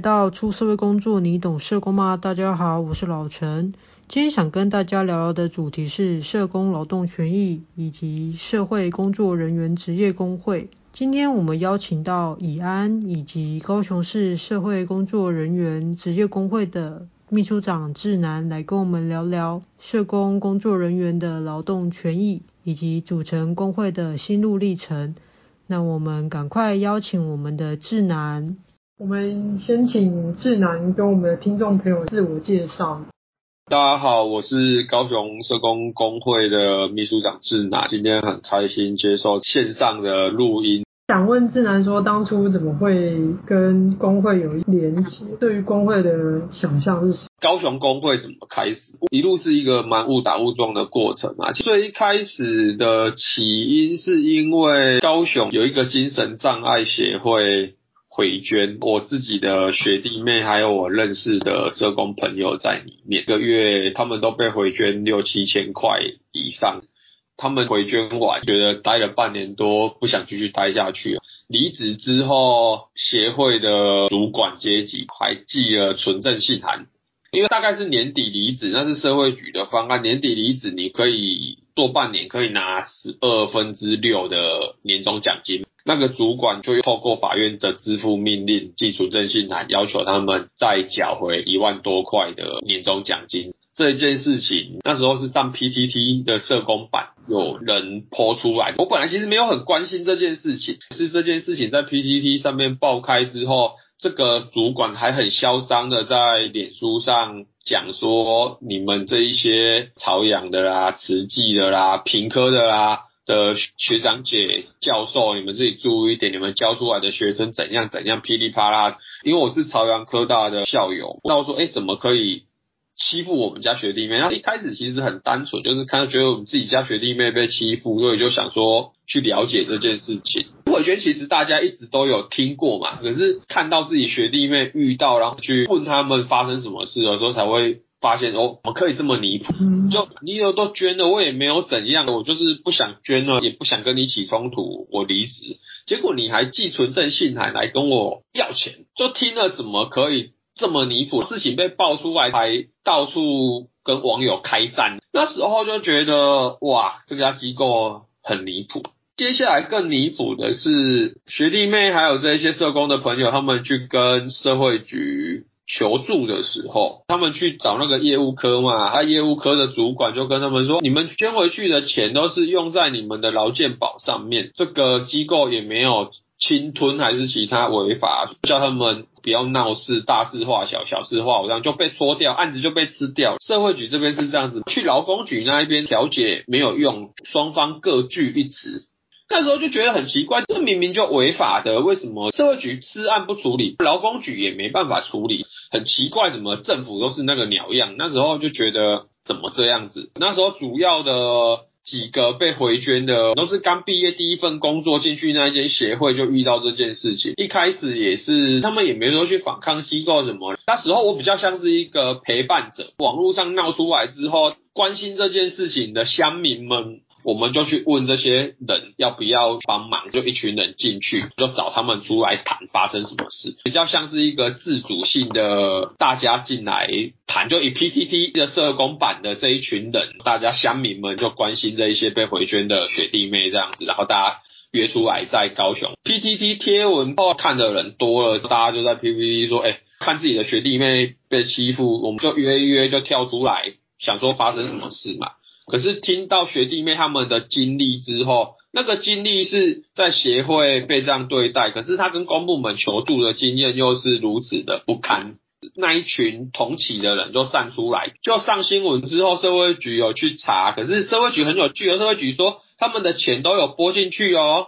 到出社会工作，你懂社工吗？大家好，我是老陈。今天想跟大家聊聊的主题是社工劳动权益以及社会工作人员职业工会。今天我们邀请到以安以及高雄市社会工作人员职业工会的秘书长志南来跟我们聊聊社工工作人员的劳动权益以及组成工会的心路历程。那我们赶快邀请我们的志南。我们先请志南跟我们的听众朋友自我介绍。大家好，我是高雄社工工会的秘书长志南，今天很开心接受线上的录音。想问志南说，当初怎么会跟工会有连结？对于工会的想象是什么？高雄工会怎么开始？一路是一个蛮误打误撞的过程啊。最一开始的起因是因为高雄有一个精神障碍协会。回捐我自己的学弟妹，还有我认识的社工朋友在里面，一个月他们都被回捐六七千块以上。他们回捐完，觉得待了半年多，不想继续待下去。离职之后，协会的主管阶级还寄了存证信函，因为大概是年底离职，那是社会局的方案。年底离职，你可以做半年，可以拿十二分之六的年终奖金。那个主管就透过法院的支付命令寄存证信函，要求他们再缴回一万多块的年终奖金。这件事情那时候是上 PTT 的社工版有人 po 出来。我本来其实没有很关心这件事情，是这件事情在 PTT 上面爆开之后，这个主管还很嚣张的在脸书上讲说：“你们这一些朝阳的啦、慈济的啦、平科的啦。”的学长姐、教授，你们自己注意一点，你们教出来的学生怎样怎样噼里啪啦。因为我是朝阳科大的校友，那我说，哎，怎么可以欺负我们家学弟妹？那一开始其实很单纯，就是看到觉得我们自己家学弟妹被欺负，所以就想说去了解这件事情。我觉得其实大家一直都有听过嘛，可是看到自己学弟妹遇到，然后去问他们发生什么事的时候，才会。发现哦，我可以这么离谱，就你有都捐了，我也没有怎样，我就是不想捐了，也不想跟你起冲突，我离职。结果你还寄存证信函来跟我要钱，就听了怎么可以这么离谱？事情被爆出来，还到处跟网友开战。那时候就觉得哇，这家机构很离谱。接下来更离谱的是，学弟妹还有这些社工的朋友，他们去跟社会局。求助的时候，他们去找那个业务科嘛，他业务科的主管就跟他们说：“你们捐回去的钱都是用在你们的劳健保上面，这个机构也没有侵吞还是其他违法，叫他们不要闹事，大事化小，小事化无，这样就被搓掉，案子就被吃掉。社会局这边是这样子，去劳工局那一边调解没有用，双方各据一词。”那时候就觉得很奇怪，这明明就违法的，为什么社会局吃案不处理，劳工局也没办法处理？很奇怪，怎么政府都是那个鸟样？那时候就觉得怎么这样子？那时候主要的几个被回捐的，都是刚毕业第一份工作进去那一间协会就遇到这件事情。一开始也是他们也没说去反抗机构什么，那时候我比较像是一个陪伴者。网络上闹出来之后，关心这件事情的乡民们。我们就去问这些人要不要帮忙，就一群人进去，就找他们出来谈发生什么事，比较像是一个自主性的，大家进来谈，就以 PTT 的社工版的这一群人，大家乡民们就关心这一些被回捐的学弟妹这样子，然后大家约出来在高雄 PTT 贴文报看的人多了，大家就在 PTT 说，哎，看自己的学弟妹被欺负，我们就约一约就跳出来，想说发生什么事嘛。可是听到学弟妹他们的经历之后，那个经历是在协会被这样对待，可是他跟公部门求助的经验又是如此的不堪。那一群同期的人就站出来，就上新闻之后，社会局有去查，可是社会局很有趣，社会局说他们的钱都有拨进去哦，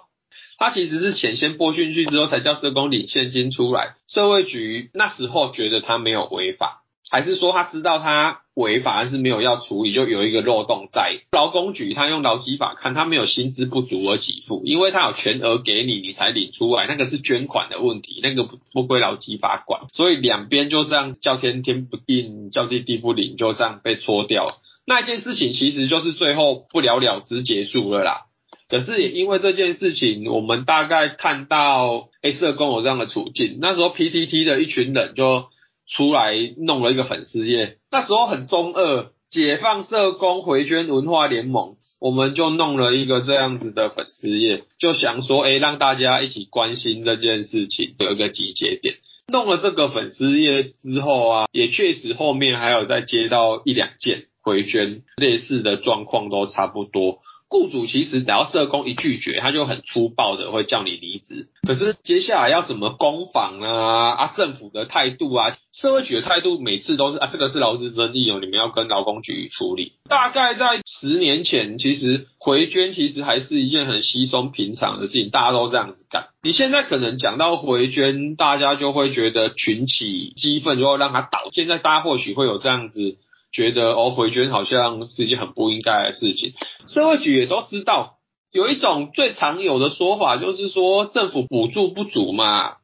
他其实是钱先拨进去之后才叫社工领现金出来。社会局那时候觉得他没有违法。还是说他知道他违法，但是没有要处理，就有一个漏洞在劳工局。他用劳基法看，他没有薪资不足而给付，因为他有全额给你，你才领出来，那个是捐款的问题，那个不不归劳基法管。所以两边就这样叫天天不应，叫地地不灵，就这样被搓掉。那件事情其实就是最后不了了之结束了啦。可是也因为这件事情，我们大概看到，哎，社工有这样的处境。那时候 PTT 的一群人就出来弄了一个粉丝页，那时候很中二。解放社工回捐文化联盟，我们就弄了一个这样子的粉丝页，就想说，诶，让大家一起关心这件事情，有一个集结点。弄了这个粉丝页之后啊，也确实后面还有再接到一两件回捐类似的状况，都差不多。雇主其实只要社工一拒绝，他就很粗暴的会叫你离职。可是接下来要怎么攻防啊？啊，政府的态度啊，社会局的态度每次都是啊，这个是劳资争议哦，你们要跟劳工局处理。大概在十年前，其实回捐其实还是一件很稀松平常的事情，大家都这样子干。你现在可能讲到回捐，大家就会觉得群起激愤，就要让他倒。现在大家或许会有这样子。觉得哦，回捐好像是一件很不应该的事情。社会局也都知道，有一种最常有的说法，就是说政府补助不足嘛，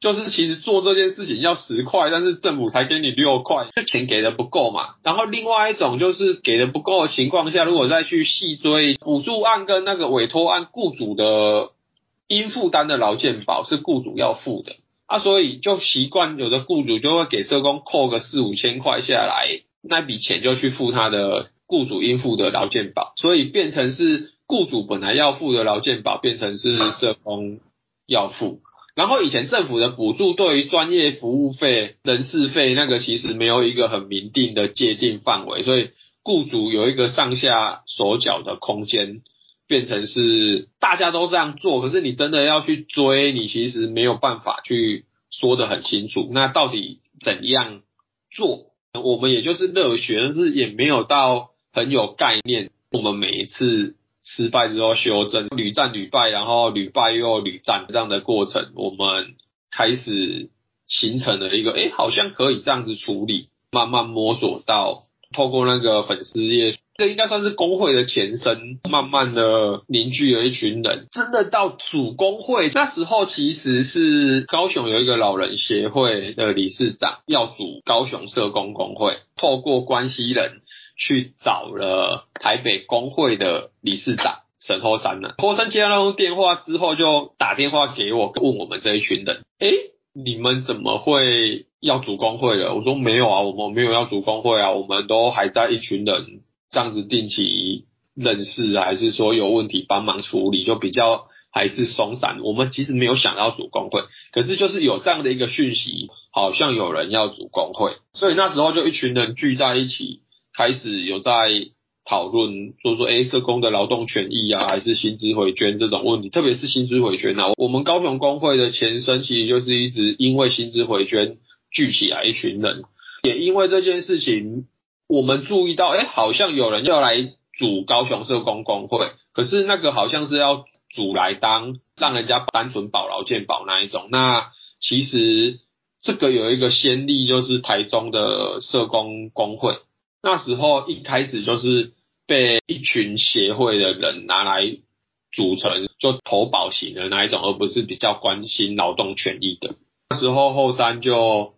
就是其实做这件事情要十块，但是政府才给你六块，就钱给的不够嘛。然后另外一种就是给的不够的情况下，如果再去细追补助案跟那个委托案，雇主的应负担的劳健保是雇主要付的啊，所以就习惯有的雇主就会给社工扣个四五千块下来。那笔钱就去付他的雇主应付的劳健保，所以变成是雇主本来要付的劳健保，变成是社工要付。然后以前政府的补助对于专业服务费、人事费那个其实没有一个很明定的界定范围，所以雇主有一个上下手脚的空间，变成是大家都这样做。可是你真的要去追，你其实没有办法去说得很清楚。那到底怎样做？我们也就是热血，但是也没有到很有概念。我们每一次失败之后修正，屡战屡败，然后屡败又屡战这样的过程，我们开始形成了一个，诶，好像可以这样子处理，慢慢摸索到透过那个粉丝页。这应该算是工会的前身，慢慢的凝聚了一群人，真的到组工会。那时候其实是高雄有一个老人协会的理事长要组高雄社工工会，透过关系人去找了台北工会的理事长沈后山呢。后山接到那通电话之后，就打电话给我，问我们这一群人，诶，你们怎么会要组工会了？我说没有啊，我们没有要组工会啊，我们都还在一群人。这样子定期认识，还是说有问题帮忙处理，就比较还是松散。我们其实没有想要组工会，可是就是有这样的一个讯息，好像有人要组工会，所以那时候就一群人聚在一起，开始有在讨论，说说诶，社工的劳动权益啊，还是薪资回捐这种问题，特别是薪资回捐啊。我们高雄工会的前身其实就是一直因为薪资回捐聚起来一群人，也因为这件事情。我们注意到，哎，好像有人要来组高雄社工工会，可是那个好像是要组来当让人家单纯保劳健保那一种。那其实这个有一个先例，就是台中的社工工会，那时候一开始就是被一群协会的人拿来组成，就投保型的那一种，而不是比较关心劳动权益的。那时候后山就。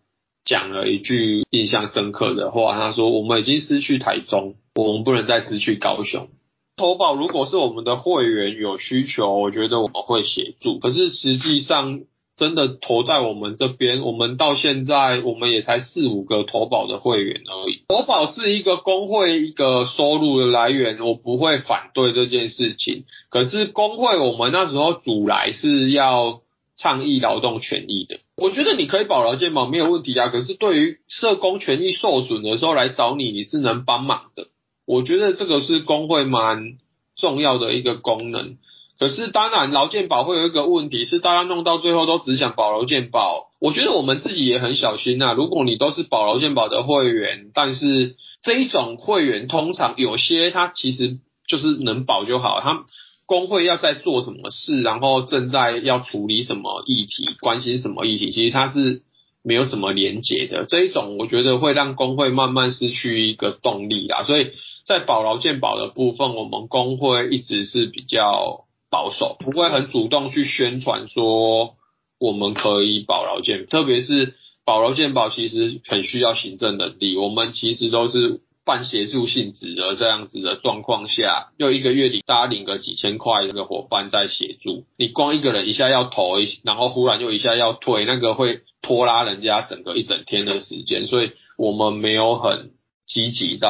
讲了一句印象深刻的话，他说：“我们已经失去台中，我们不能再失去高雄。投保如果是我们的会员有需求，我觉得我们会协助。可是实际上，真的投在我们这边，我们到现在我们也才四五个投保的会员而已。投保是一个工会一个收入的来源，我不会反对这件事情。可是工会我们那时候主来是要倡议劳动权益的。”我觉得你可以保劳健保没有问题啊，可是对于社工权益受损的时候来找你，你是能帮忙的。我觉得这个是工会蛮重要的一个功能。可是当然劳健保会有一个问题是，大家弄到最后都只想保劳健保。我觉得我们自己也很小心呐。如果你都是保劳健保的会员，但是这一种会员通常有些他其实就是能保就好，他。工会要在做什么事，然后正在要处理什么议题，关心什么议题，其实它是没有什么连结的。这一种我觉得会让工会慢慢失去一个动力啦。所以在保劳健保的部分，我们工会一直是比较保守，不会很主动去宣传说我们可以保劳健，特别是保劳健保其实很需要行政能力，我们其实都是。半协助性质的这样子的状况下，又一个月里大家领个几千块，那个伙伴在协助，你光一个人一下要投一，然后忽然又一下要退，那个会拖拉人家整个一整天的时间，所以我们没有很积极在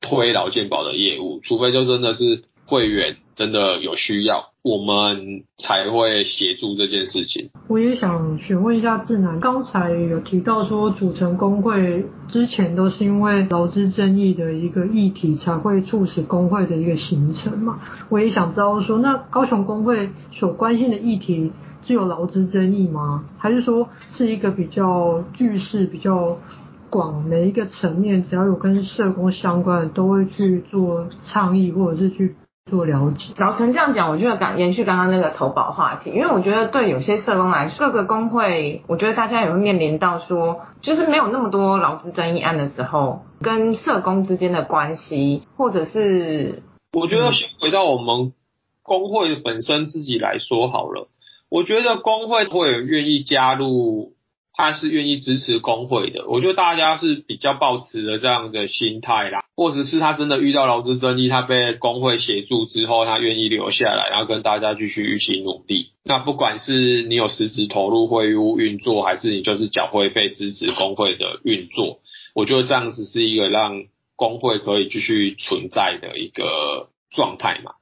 推劳健保的业务，除非就真的是会员真的有需要。我们才会协助这件事情。我也想询问一下志南，刚才有提到说组成工会之前都是因为劳资争议的一个议题才会促使工会的一个形成嘛？我也想知道说，那高雄工会所关心的议题只有劳资争议吗？还是说是一个比较巨势、比较广，每一个层面只要有跟社工相关的都会去做倡议或者是去。做了解，老陈这样讲，我觉得刚延续刚刚那个投保话题，因为我觉得对有些社工来说，各个工会，我觉得大家也会面临到说，就是没有那么多劳资争议案的时候，跟社工之间的关系，或者是，我觉得先回到我们工会本身自己来说好了，我觉得工会会有愿意加入。他是愿意支持工会的，我觉得大家是比较抱持的这样的心态啦，或者是他真的遇到劳资争议，他被工会协助之后，他愿意留下来，然后跟大家继续一起努力。那不管是你有实质投入会务运作，还是你就是缴会费支持工会的运作，我觉得这样子是一个让工会可以继续存在的一个状态嘛。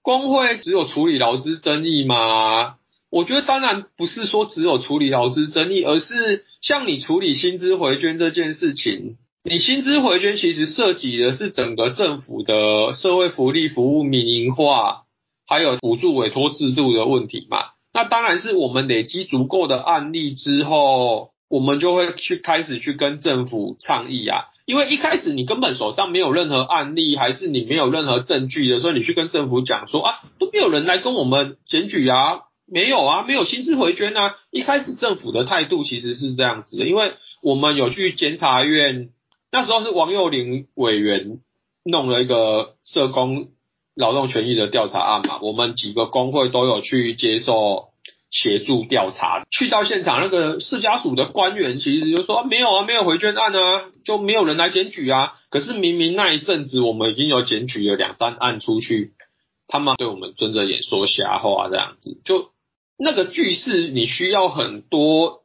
工会只有处理劳资争议吗？我觉得当然不是说只有处理劳资争议，而是像你处理薪资回捐这件事情，你薪资回捐其实涉及的是整个政府的社会福利服务民营化，还有补助委托制度的问题嘛。那当然是我们累积足够的案例之后，我们就会去开始去跟政府倡议啊。因为一开始你根本手上没有任何案例，还是你没有任何证据的时候，你去跟政府讲说啊，都没有人来跟我们检举啊。没有啊，没有薪资回捐啊。一开始政府的态度其实是这样子的，因为我们有去监察院，那时候是王幼玲委员弄了一个社工劳动权益的调查案嘛，我们几个工会都有去接受协助调查。去到现场，那个市家属的官员其实就说，啊，没有啊，没有回捐案啊，就没有人来检举啊。可是明明那一阵子我们已经有检举了两三案出去，他们对我们睁着眼说瞎话这样子就。那个句式你需要很多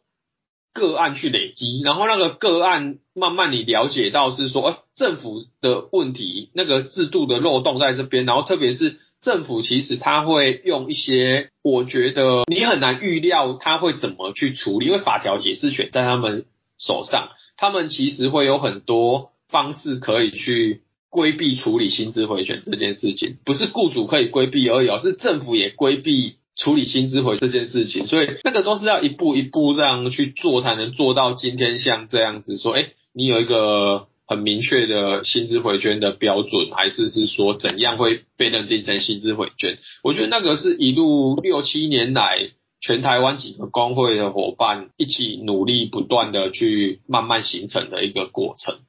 个案去累积，然后那个个案慢慢你了解到是说，哎，政府的问题，那个制度的漏洞在这边，然后特别是政府其实他会用一些，我觉得你很难预料他会怎么去处理，因为法条解释权在他们手上，他们其实会有很多方式可以去规避处理薪资回旋这件事情，不是雇主可以规避而已，而是政府也规避。处理薪资回这件事情，所以那个都是要一步一步这样去做，才能做到今天像这样子说，哎，你有一个很明确的薪资回捐的标准，还是是说怎样会被认定成薪资回捐？我觉得那个是一路六七年来全台湾几个工会的伙伴一起努力不断的去慢慢形成的一个过程。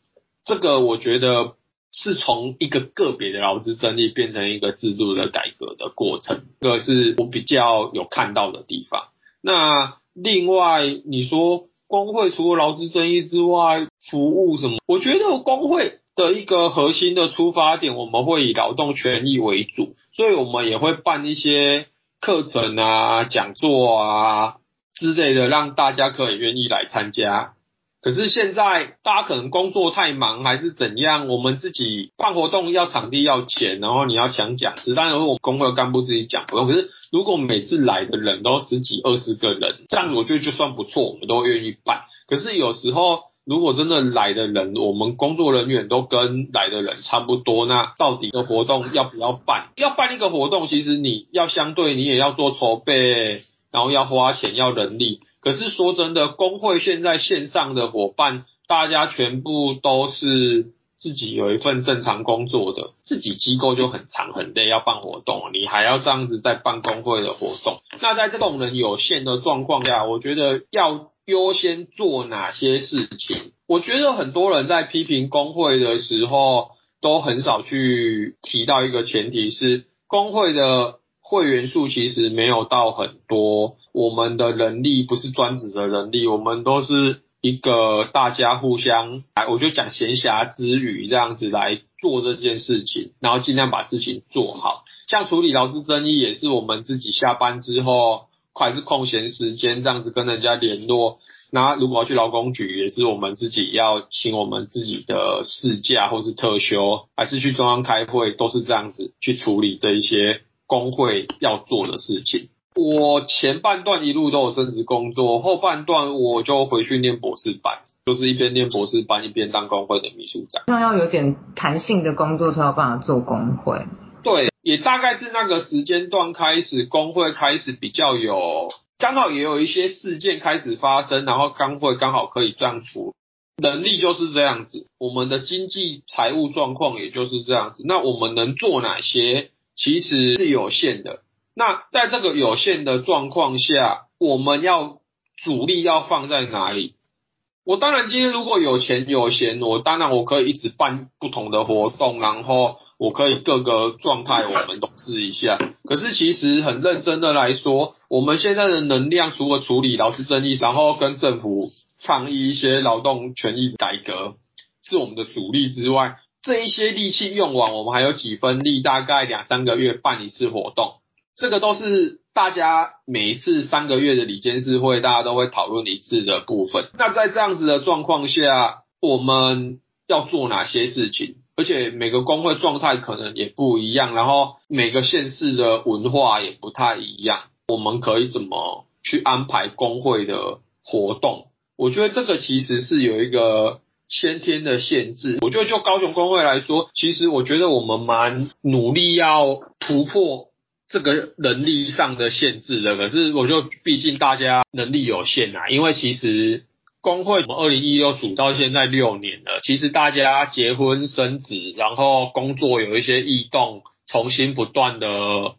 这个我觉得。是从一个个别的劳资争议变成一个制度的改革的过程，这个是我比较有看到的地方。那另外你说工会除了劳资争议之外，服务什么？我觉得工会的一个核心的出发点，我们会以劳动权益为主，所以我们也会办一些课程啊、讲座啊之类的，让大家可以愿意来参加。可是现在大家可能工作太忙还是怎样，我们自己办活动要场地要钱，然后你要抢讲师，当然我们工会干部自己讲不用。可是如果每次来的人都十几二十个人，这样我觉得就算不错，我们都愿意办。可是有时候如果真的来的人，我们工作人员都跟来的人差不多，那到底的活动要不要办？要办一个活动，其实你要相对你也要做筹备，然后要花钱要人力。可是说真的，工会现在线上的伙伴，大家全部都是自己有一份正常工作的，自己机构就很长很累，要办活动，你还要这样子在办工会的活动。那在这种人有限的状况下，我觉得要优先做哪些事情？我觉得很多人在批评工会的时候，都很少去提到一个前提是工会的。会员数其实没有到很多，我们的人力不是专职的人力，我们都是一个大家互相，哎，我就讲闲暇之余这样子来做这件事情，然后尽量把事情做好。像处理劳资争议也是我们自己下班之后，还是空闲时间这样子跟人家联络。那如果要去劳工局，也是我们自己要请我们自己的事假或是特休，还是去中央开会，都是这样子去处理这一些工会要做的事情。我前半段一路都有正职工作，后半段我就回去念博士班，就是一边念博士班一边当工会的秘书长。那要有点弹性的工作才有办法做工会。对，也大概是那个时间段开始，工会开始比较有。刚好也有一些事件开始发生，然后工会刚好可以这样处，能力就是这样子，我们的经济财务状况也就是这样子。那我们能做哪些，其实是有限的。那在这个有限的状况下，我们要主力要放在哪里？我当然今天如果有钱有闲，我当然我可以一直办不同的活动，然后。我可以各个状态我们都试一下，可是其实很认真的来说，我们现在的能量除了处理劳资争议，然后跟政府倡议一些劳动权益改革是我们的主力之外，这一些力气用完，我们还有几分力，大概两三个月办一次活动，这个都是大家每一次三个月的理监事会，大家都会讨论一次的部分。那在这样子的状况下，我们要做哪些事情？而且每个工会状态可能也不一样，然后每个县市的文化也不太一样。我们可以怎么去安排工会的活动？我觉得这个其实是有一个先天的限制。我觉得就高雄工会来说，其实我觉得我们蛮努力要突破这个能力上的限制的。可是我就毕竟大家能力有限啊，因为其实。工会从二零一六组到现在六年了，其实大家结婚生子，然后工作有一些异动，重新不断的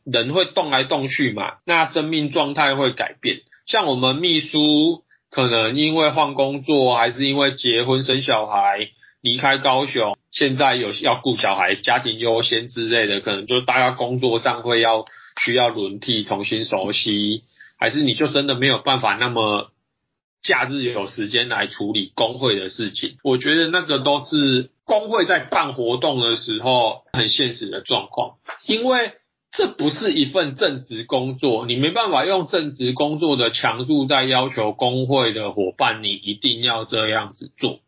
人会动来动去嘛，那生命状态会改变。像我们秘书可能因为换工作，还是因为结婚生小孩离开高雄，现在有要顾小孩，家庭优先之类的，可能就大家工作上会要需要轮替，重新熟悉，还是你就真的没有办法那么。假日有时间来处理工会的事情，我觉得那个都是工会在办活动的时候很现实的状况，因为这不是一份正职工作，你没办法用正职工作的强度在要求工会的伙伴，你一定要这样子做。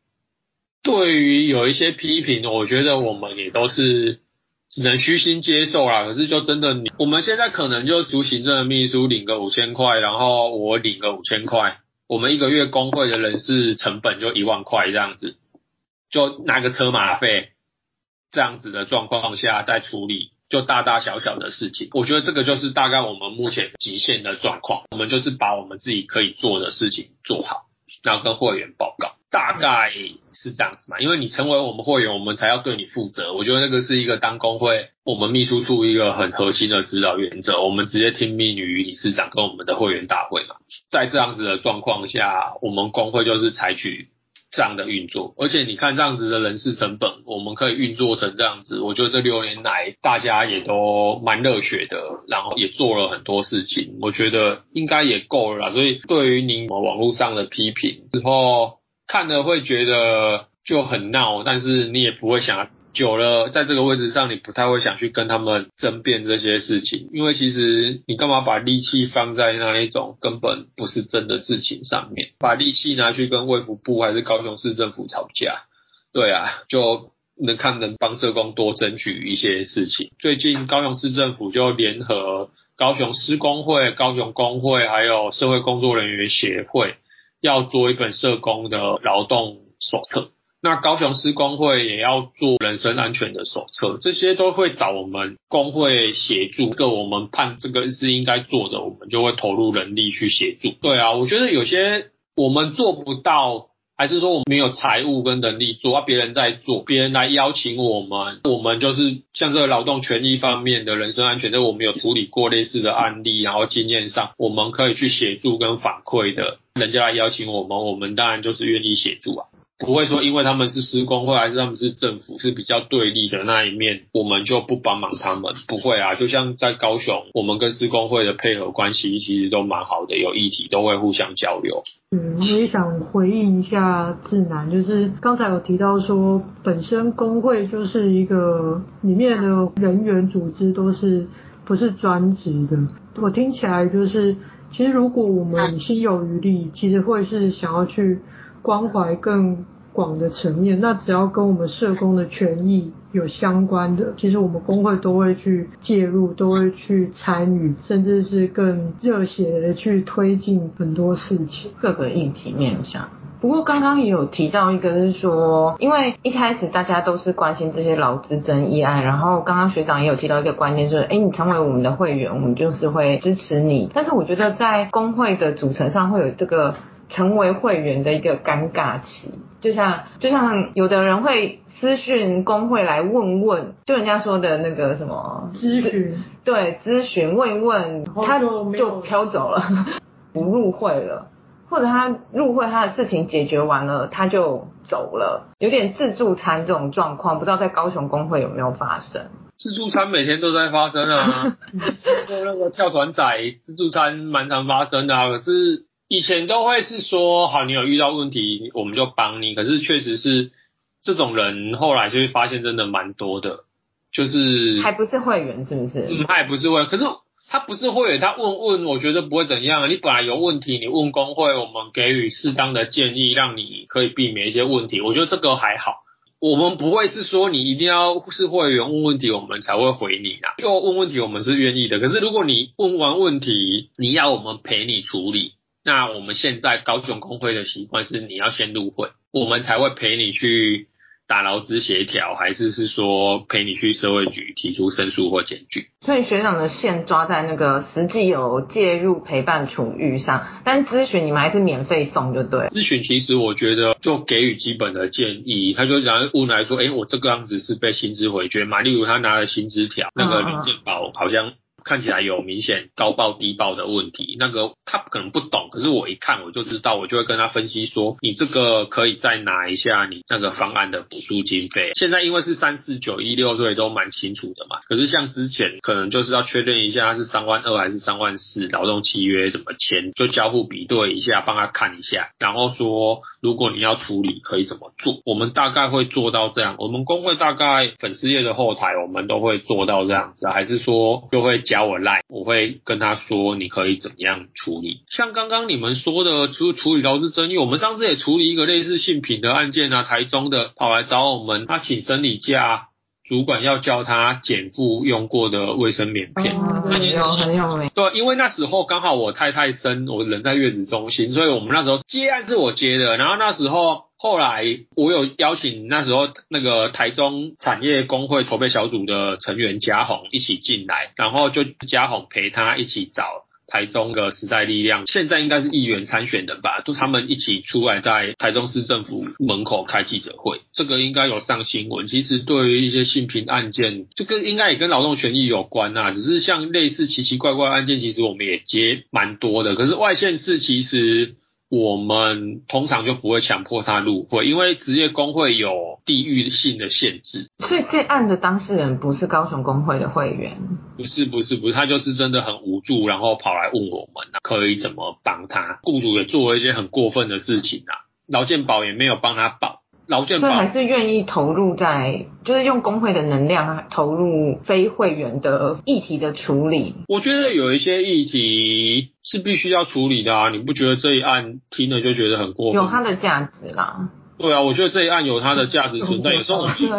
对于有一些批评，我觉得我们也都是只能虚心接受啦。可是就真的，我们现在可能就属行政的秘书领个五千块，然后我领个五千块。我们一个月工会的人事成本就一万块这样子，就拿个车马费这样子的状况下再处理，就大大小小的事情，我觉得这个就是大概我们目前极限的状况。我们就是把我们自己可以做的事情做好，然后跟会员报告。大概是这样子嘛，因为你成为我们会员，我们才要对你负责。我觉得那个是一个当工会我们秘书处一个很核心的指导原则，我们直接听命于理事长跟我们的会员大会嘛。在这样子的状况下，我们工会就是采取这样的运作。而且你看这样子的人事成本，我们可以运作成这样子。我觉得这六年来大家也都蛮热血的，然后也做了很多事情，我觉得应该也够了。所以对于你网络上的批评之后。看了会觉得就很闹，但是你也不会想久了，在这个位置上，你不太会想去跟他们争辩这些事情，因为其实你干嘛把力气放在那一种根本不是真的事情上面，把力气拿去跟卫福部还是高雄市政府吵架，对啊，就能看能帮社工多争取一些事情。最近高雄市政府就联合高雄施工会、高雄工会还有社会工作人员协会。要做一本社工的劳动手册，那高雄市工会也要做人身安全的手册，这些都会找我们工会协助。个我们判这个是应该做的，我们就会投入人力去协助。对啊，我觉得有些我们做不到，还是说我们没有财务跟能力做，啊，别人在做，别人来邀请我们，我们就是像这个劳动权益方面的人身安全，那我们有处理过类似的案例，然后经验上我们可以去协助跟反馈的。人家来邀请我们，我们当然就是愿意协助啊。不会说因为他们是施工会还是他们是政府是比较对立的那一面，我们就不帮忙他们。不会啊，就像在高雄，我们跟施工会的配合关系其实都蛮好的，有议题都会互相交流。嗯，我也想回应一下志南，就是刚才有提到说，本身工会就是一个里面的人员组织都是不是专职的。我听起来就是，其实如果我们心有余力，其实会是想要去关怀更广的层面。那只要跟我们社工的权益有相关的，其实我们工会都会去介入，都会去参与，甚至是更热血的去推进很多事情，各个议题面向。不过刚刚也有提到一个，是说，因为一开始大家都是关心这些劳资争议案，然后刚刚学长也有提到一个观念，就是，哎，你成为我们的会员，我们就是会支持你。但是我觉得在工会的组成上会有这个成为会员的一个尴尬期，就像就像有的人会。私讯工会来问问，就人家说的那个什么咨询，对，咨询问一问，他就飘走了，不入会了，或者他入会，他的事情解决完了，他就走了，有点自助餐这种状况，不知道在高雄工会有没有发生？自助餐每天都在发生啊，做 那个跳团仔，自助餐蛮常发生的啊，可是以前都会是说，好，你有遇到问题，我们就帮你，可是确实是。这种人后来就会发现真的蛮多的，就是还不是会员是不是？嗯，他也不是会员，可是他不是会员，他问问，我觉得不会怎样。你本来有问题，你问工会，我们给予适当的建议，让你可以避免一些问题。我觉得这个还好，我们不会是说你一定要是会员问问题，我们才会回你啊。就问问题，我们是愿意的。可是如果你问完问题，你要我们陪你处理，那我们现在高雄工会的习惯是你要先入会，我们才会陪你去。打劳资协调，还是是说陪你去社会局提出申诉或检举？所以学长的线抓在那个实际有介入陪伴处遇上，但咨询你们还是免费送就对。咨询其实我觉得就给予基本的建议，他就然后问来说，哎、欸，我这个样子是被薪资回绝嘛？例如他拿了薪资条，那个林健宝好像。看起来有明显高报低报的问题，那个他可能不懂，可是我一看我就知道，我就会跟他分析说，你这个可以再拿一下你那个方案的补助经费。现在因为是三四九一六，所以都蛮清楚的嘛。可是像之前可能就是要确认一下他是三万二还是三万四，劳动契约怎么签，就交互比对一下，帮他看一下，然后说如果你要处理可以怎么做。我们大概会做到这样，我们工会大概粉丝页的后台我们都会做到这样子，还是说就会。加我赖，我会跟他说你可以怎么样处理。像刚刚你们说的，处处理劳资争议，我们上次也处理一个类似性品的案件啊，台中的跑来找我们，他请生理假，主管要叫他减负用过的卫生棉片。哦，很有很有名。对，因为那时候刚好我太太生，我人在月子中心，所以我们那时候接案是我接的，然后那时候。后来我有邀请那时候那个台中产业工会筹备小组的成员嘉宏一起进来，然后就嘉宏陪他一起找台中的时代力量，现在应该是议员参选人吧，都他们一起出来在台中市政府门口开记者会，这个应该有上新闻。其实对于一些性平案件，这个应该也跟劳动权益有关啊，只是像类似奇奇怪怪案件，其实我们也接蛮多的。可是外县市其实。我们通常就不会强迫他入会，因为职业工会有地域性的限制。所以这案的当事人不是高雄工会的会员？不是，不是，不是，他就是真的很无助，然后跑来问我们可以怎么帮他。雇主也做了一些很过分的事情啊，劳健保也没有帮他保。劳健保，所以还是愿意投入在，就是用工会的能量投入非会员的议题的处理。我觉得有一些议题是必须要处理的啊，你不觉得这一案听了就觉得很过分？有它的价值啦。对啊，我觉得这一案有它的价值存在。有时候我对，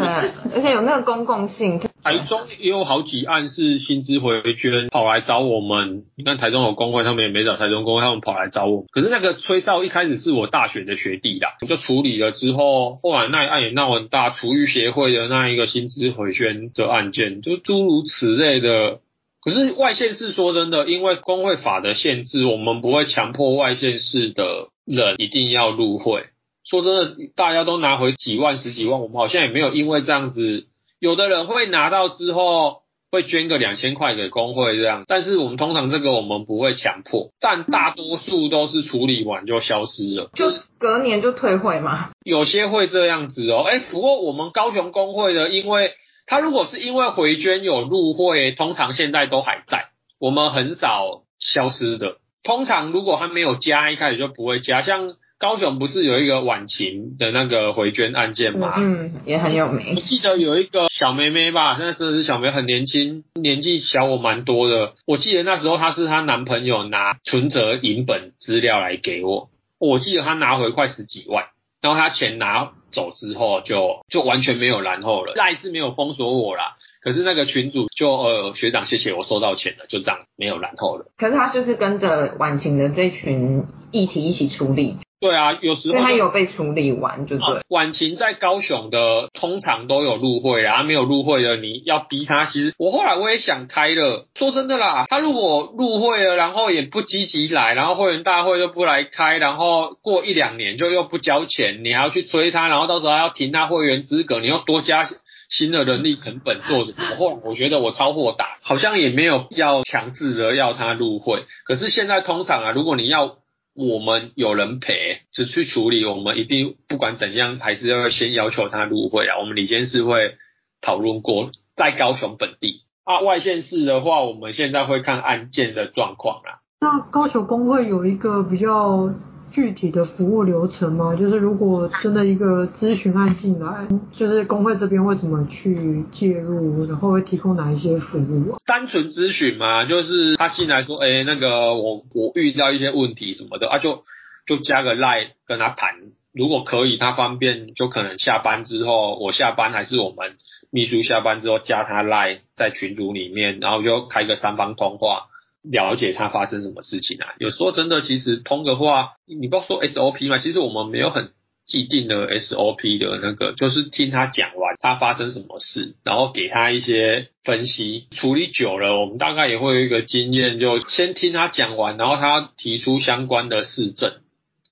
而且有那个公共性。台中也有好几案是薪资回捐跑来找我们。你看台中有工会，他们也没找台中工会，他们跑来找我。可是那个吹哨一开始是我大学的学弟啦，我就处理了之后，后来那一案也闹很大，厨余协会的那一个薪资回捐的案件，就诸如此类的。可是外县市说真的，因为工会法的限制，我们不会强迫外县市的人一定要入会。说真的，大家都拿回几万、十几万，我们好像也没有因为这样子。有的人会拿到之后，会捐个两千块给工会这样，但是我们通常这个我们不会强迫，但大多数都是处理完就消失了，就隔年就退会嘛。有些会这样子哦，哎，不过我们高雄工会的，因为他如果是因为回捐有入会，通常现在都还在，我们很少消失的。通常如果他没有加，一开始就不会加，像。高雄不是有一个晚晴的那个回捐案件吗？嗯，也很有名。我记得有一个小妹妹吧，现在真的是小妹，很年轻，年纪小我蛮多的。我记得那时候她是她男朋友拿存折银本资料来给我，我记得她拿回快十几万，然后她钱拿走之后就就完全没有然后了。赖是没有封锁我啦，可是那个群主就呃学长谢谢我收到钱了，就这样没有然后了。可是他就是跟着晚晴的这群议题一起处理。对啊，有时候他有被处理完，就对。晚晴在高雄的通常都有入会啊，没有入会的你要逼他。其实我后来我也想开了，说真的啦，他如果入会了，然后也不积极来，然后会员大会又不来开，然后过一两年就又不交钱，你还要去催他，然后到时候还要停他会员资格，你又多加新的人力成本做什么？后来我觉得我超豁达，好像也没有必要强制的要他入会。可是现在通常啊，如果你要。我们有人陪，就去处理。我们一定不管怎样，还是要先要求他入会啊。我们理监事会讨论过，在高雄本地啊，外县市的话，我们现在会看案件的状况啦。那高雄工会有一个比较。具体的服务流程吗？就是如果真的一个咨询案进来，就是工会这边会怎么去介入，然后会提供哪一些服务？单纯咨询嘛，就是他进来说，哎、那个我我遇到一些问题什么的啊，就就加个 line 跟他谈，如果可以，他方便就可能下班之后，我下班还是我们秘书下班之后加他 line 在群组里面，然后就开个三方通话。了解他发生什么事情啊？有时候真的，其实通的话，你不要说 SOP 嘛，其实我们没有很既定的 SOP 的那个，就是听他讲完他发生什么事，然后给他一些分析。处理久了，我们大概也会有一个经验，就先听他讲完，然后他提出相关的事证。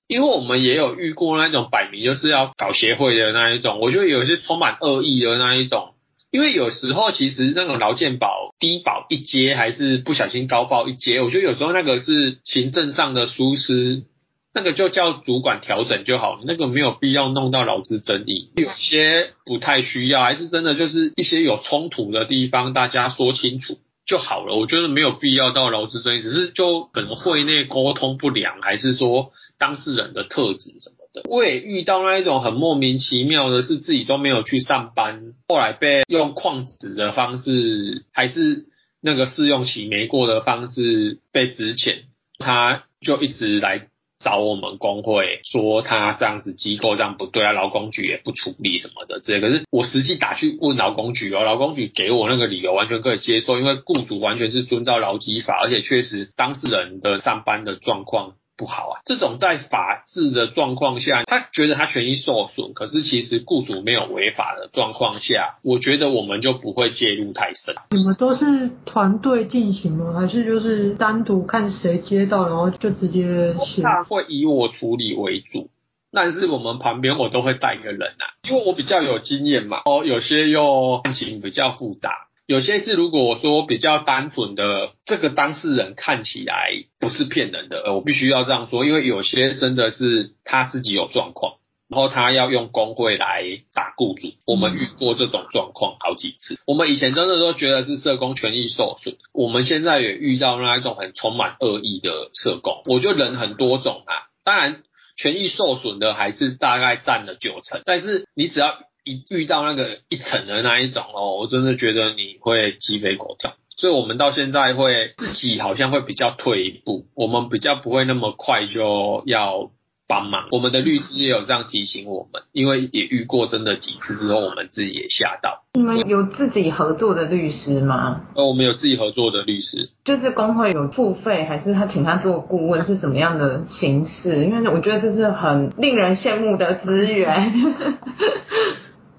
因为我们也有遇过那种摆明就是要搞协会的那一种，我觉得有些充满恶意的那一种。因为有时候其实那种劳健保低保一阶，还是不小心高报一阶，我觉得有时候那个是行政上的疏失，那个就叫主管调整就好了，那个没有必要弄到劳资争议。有些不太需要，还是真的就是一些有冲突的地方，大家说清楚就好了。我觉得没有必要到劳资争议，只是就可能会内沟通不良，还是说当事人的特质什么。我也遇到那一种很莫名其妙的是，自己都没有去上班，后来被用旷职的方式，还是那个试用期没过的方式被资遣，他就一直来找我们工会，说他这样子机构这样不对啊，劳工局也不处理什么的之类。可是我实际打去问劳工局哦，劳工局给我那个理由完全可以接受，因为雇主完全是遵照劳基法，而且确实当事人的上班的状况。不好啊！这种在法治的状况下，他觉得他权益受损，可是其实雇主没有违法的状况下，我觉得我们就不会介入太深。你们都是团队进行吗？还是就是单独看谁接到，然后就直接写？他会以我处理为主，但是我们旁边我都会带一个人啊，因为我比较有经验嘛。哦，有些又案情比较复杂。有些是如果我说比较单纯的，这个当事人看起来不是骗人的，呃，我必须要这样说，因为有些真的是他自己有状况，然后他要用工会来打雇主，我们遇过这种状况好几次。我们以前真的都觉得是社工权益受损，我们现在也遇到那一种很充满恶意的社工。我觉得人很多种啊，当然权益受损的还是大概占了九成，但是你只要。一遇到那个一层的那一种哦，我真的觉得你会鸡飞狗跳，所以我们到现在会自己好像会比较退一步，我们比较不会那么快就要帮忙。我们的律师也有这样提醒我们，因为也遇过真的几次之后，我们自己也吓到。你们有自己合作的律师吗？呃，我们有自己合作的律师，就是工会有付费，还是他请他做顾问是什么样的形式？因为我觉得这是很令人羡慕的资源。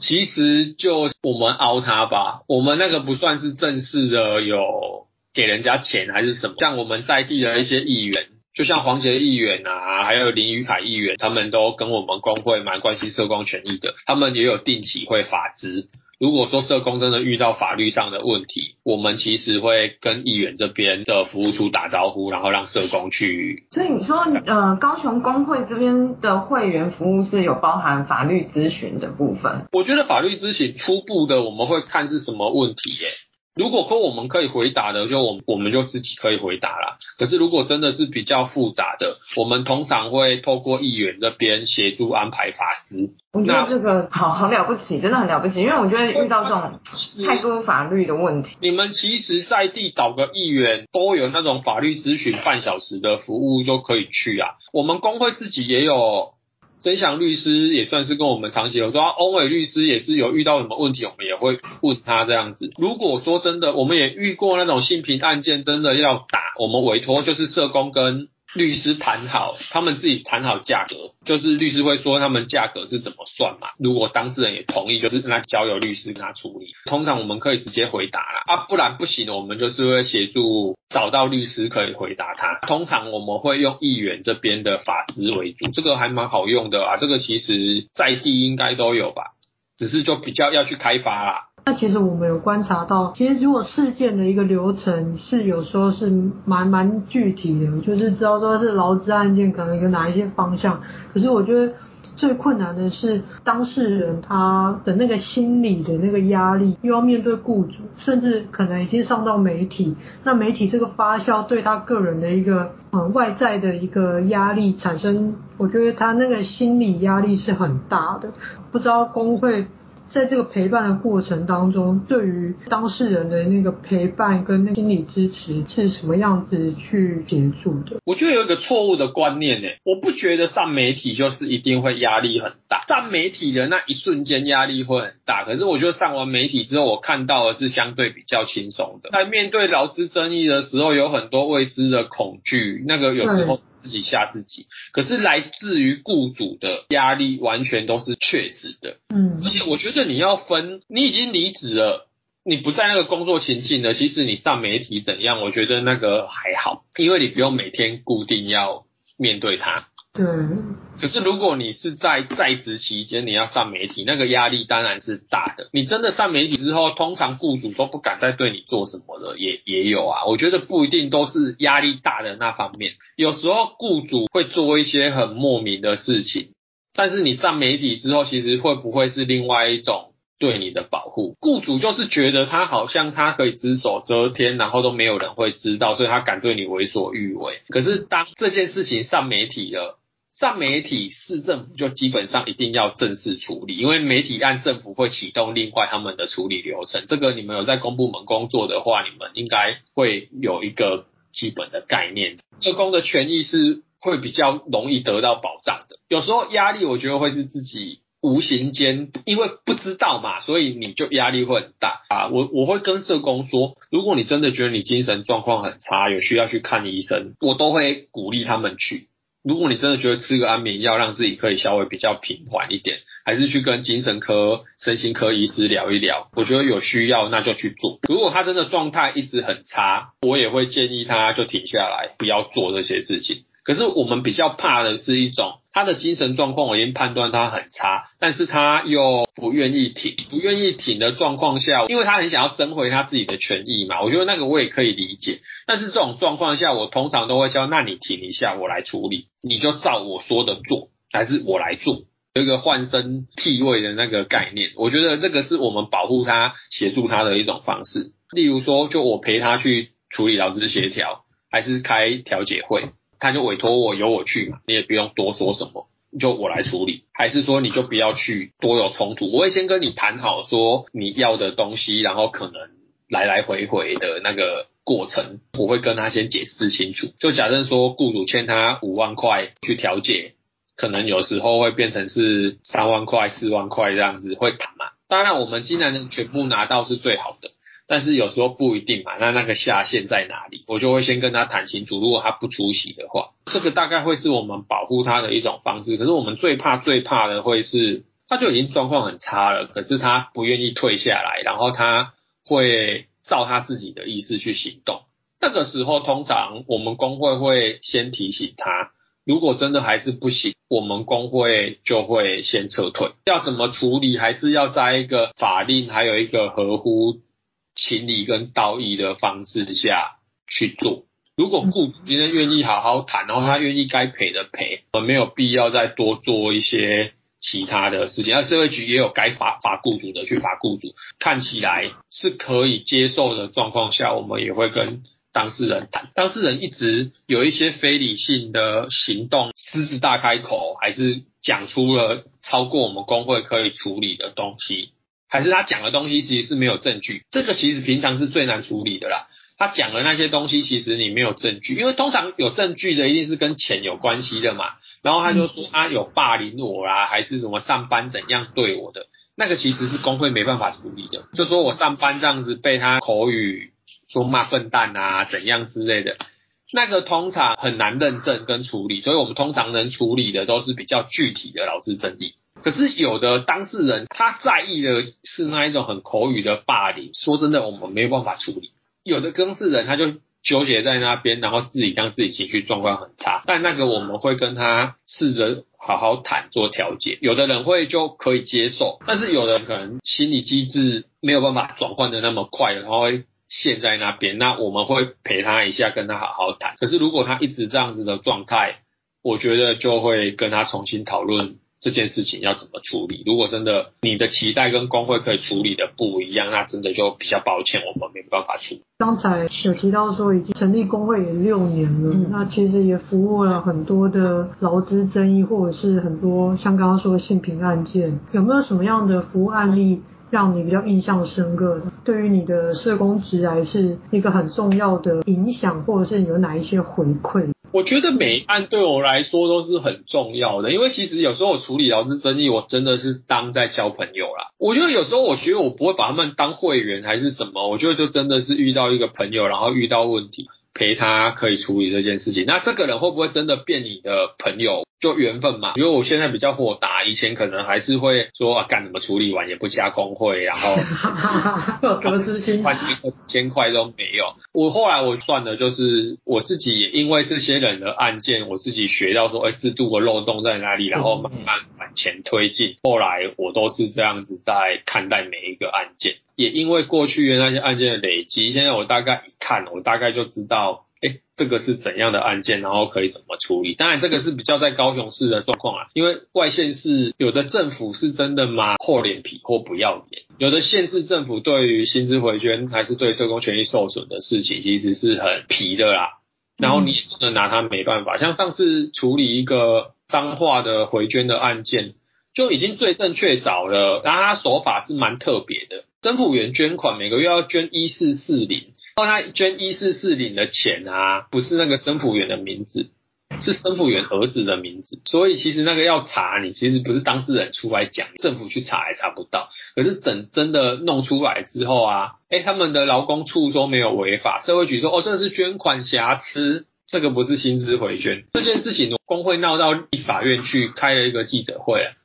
其实就我们凹他吧，我们那个不算是正式的，有给人家钱还是什么？像我们在地的一些议员，就像黄杰议员啊，还有林宇凯议员，他们都跟我们工会蛮关心社工权益的，他们也有定期会法资如果说社工真的遇到法律上的问题，我们其实会跟议员这边的服务处打招呼，然后让社工去。所以你说，呃，高雄工会这边的会员服务是有包含法律咨询的部分？我觉得法律咨询初步的我们会看是什么问题耶。如果说我们可以回答的，就我们我们就自己可以回答啦。可是如果真的是比较复杂的，我们通常会透过议员这边协助安排法师。我觉得这个好好了不起，真的很了不起，因为我觉得遇到这种太多法律的问题。你们其实在地找个议员，都有那种法律咨询半小时的服务就可以去啊。我们工会自己也有。曾祥律师也算是跟我们长期合作，欧伟律师也是有遇到什么问题，我们也会问他这样子。如果说真的，我们也遇过那种性平案件，真的要打，我们委托就是社工跟。律师谈好，他们自己谈好价格，就是律师会说他们价格是怎么算嘛。如果当事人也同意，就是那交由律师跟他处理。通常我们可以直接回答啦，啊，不然不行，我们就是会协助找到律师可以回答他。通常我们会用议员这边的法资为主，这个还蛮好用的啊。这个其实在地应该都有吧，只是就比较要去开发啦。那其实我们有观察到，其实如果事件的一个流程是有时候是蛮蛮具体的，就是知道说是劳资案件可能有哪一些方向。可是我觉得最困难的是当事人他的那个心理的那个压力，又要面对雇主，甚至可能已经上到媒体。那媒体这个发酵对他个人的一个嗯外在的一个压力产生，我觉得他那个心理压力是很大的。不知道工会。在这个陪伴的过程当中，对于当事人的那个陪伴跟那心理支持是什么样子去协助的？我觉得有一个错误的观念呢，我不觉得上媒体就是一定会压力很大，上媒体的那一瞬间压力会很大，可是我觉得上完媒体之后，我看到的是相对比较轻松的。在面对劳资争议的时候，有很多未知的恐惧，那个有时候。自己吓自己，可是来自于雇主的压力完全都是确实的。嗯，而且我觉得你要分，你已经离职了，你不在那个工作情境呢，其实你上媒体怎样，我觉得那个还好，因为你不用每天固定要面对它。对，可是如果你是在在职期间，你要上媒体，那个压力当然是大的。你真的上媒体之后，通常雇主都不敢再对你做什么了，也也有啊。我觉得不一定都是压力大的那方面，有时候雇主会做一些很莫名的事情，但是你上媒体之后，其实会不会是另外一种？对你的保护，雇主就是觉得他好像他可以只手遮天，然后都没有人会知道，所以他敢对你为所欲为。可是当这件事情上媒体了，上媒体市政府就基本上一定要正式处理，因为媒体案政府会启动另外他们的处理流程。这个你们有在公部门工作的话，你们应该会有一个基本的概念。社工的权益是会比较容易得到保障的，有时候压力我觉得会是自己。无形间，因为不知道嘛，所以你就压力会很大啊。我我会跟社工说，如果你真的觉得你精神状况很差，有需要去看医生，我都会鼓励他们去。如果你真的觉得吃个安眠药让自己可以稍微比较平缓一点，还是去跟精神科、身心科医师聊一聊。我觉得有需要那就去做。如果他真的状态一直很差，我也会建议他就停下来，不要做这些事情。可是我们比较怕的是一种他的精神状况，我已经判断他很差，但是他又不愿意停，不愿意停的状况下，因为他很想要争回他自己的权益嘛。我觉得那个我也可以理解，但是这种状况下，我通常都会叫，那你停一下，我来处理，你就照我说的做，还是我来做，有一个换身替位的那个概念。我觉得这个是我们保护他、协助他的一种方式。例如说，就我陪他去处理劳资协调，还是开调解会。他就委托我，由我去嘛，你也不用多说什么，就我来处理。还是说你就不要去多有冲突？我会先跟你谈好，说你要的东西，然后可能来来回回的那个过程，我会跟他先解释清楚。就假设说雇主欠他五万块去调解，可能有时候会变成是三万块、四万块这样子会谈嘛。当然，我们既然能全部拿到是最好的。但是有时候不一定嘛，那那个下限在哪里？我就会先跟他谈清楚。如果他不出席的话，这个大概会是我们保护他的一种方式。可是我们最怕、最怕的会是，他就已经状况很差了，可是他不愿意退下来，然后他会照他自己的意思去行动。那个时候，通常我们工会会先提醒他，如果真的还是不行，我们工会就会先撤退。要怎么处理，还是要在一个法令还有一个合乎情理跟道义的方式下去做。如果雇主今天愿意好好谈，然后他愿意该赔的赔，我们没有必要再多做一些其他的事情。那社会局也有该罚罚雇主的去罚雇主，看起来是可以接受的状况下，我们也会跟当事人谈。当事人一直有一些非理性的行动，狮子大开口，还是讲出了超过我们工会可以处理的东西，还是他讲的东西其实是没有证据，这个其实平常是最难处理的啦。他讲的那些东西，其实你没有证据，因为通常有证据的一定是跟钱有关系的嘛。然后他就说他有霸凌我啦，还是什么上班怎样对我的，那个其实是工会没办法处理的。就说我上班这样子被他口语说骂笨蛋啊怎样之类的，那个通常很难认证跟处理，所以我们通常能处理的都是比较具体的劳资争议。可是有的当事人他在意的是那一种很口语的霸凌，说真的，我们没有办法处理。有的当事人他就纠结在那边，然后自己让自己情绪状况很差。但那个我们会跟他试着好好谈做调解。有的人会就可以接受，但是有的可能心理机制没有办法转换的那么快，然后会陷在那边。那我们会陪他一下，跟他好好谈。可是如果他一直这样子的状态，我觉得就会跟他重新讨论。这件事情要怎么处理？如果真的你的期待跟工会可以处理的不一样，那真的就比较抱歉，我们没办法处理。刚才有提到说已经成立工会也六年了，嗯、那其实也服务了很多的劳资争议，或者是很多像刚刚说的性平案件，有没有什么样的服务案例让你比较印象深刻的？对于你的社工职来是一个很重要的影响，或者是有哪一些回馈？我觉得每一案对我来说都是很重要的，因为其实有时候我处理劳资争议，我真的是当在交朋友啦。我觉得有时候我觉得我不会把他们当会员还是什么，我觉得就真的是遇到一个朋友，然后遇到问题陪他可以处理这件事情。那这个人会不会真的变你的朋友？就缘分嘛，因为我现在比较豁达，以前可能还是会说啊，干什么处理完也不加工会，然后得失心，换一千块都没有。我后来我算的就是我自己也，因为这些人的案件，我自己学到说，哎，制度的漏洞在哪里，然后慢慢往前推进。后来我都是这样子在看待每一个案件，也因为过去的那些案件的累积，现在我大概一看，我大概就知道。哎，这个是怎样的案件，然后可以怎么处理？当然，这个是比较在高雄市的状况啊，因为外县市有的政府是真的蛮厚脸皮或不要脸，有的县市政府对于薪资回捐还是对社工权益受损的事情，其实是很皮的啦。然后你也真的拿他没办法。像上次处理一个彰化的回捐的案件，就已经罪证确凿了，然后他手法是蛮特别的，政府员捐款每个月要捐一四四零。然后他捐一四四零的钱啊，不是那个生辅员的名字，是生辅员儿子的名字。所以其实那个要查，你其实不是当事人出来讲，政府去查也查不到。可是整真的弄出来之后啊，诶他们的劳工处说没有违法，社会局说哦，这是捐款瑕疵，这个不是薪资回捐。这件事情工会闹到立法院去开了一个记者会啊。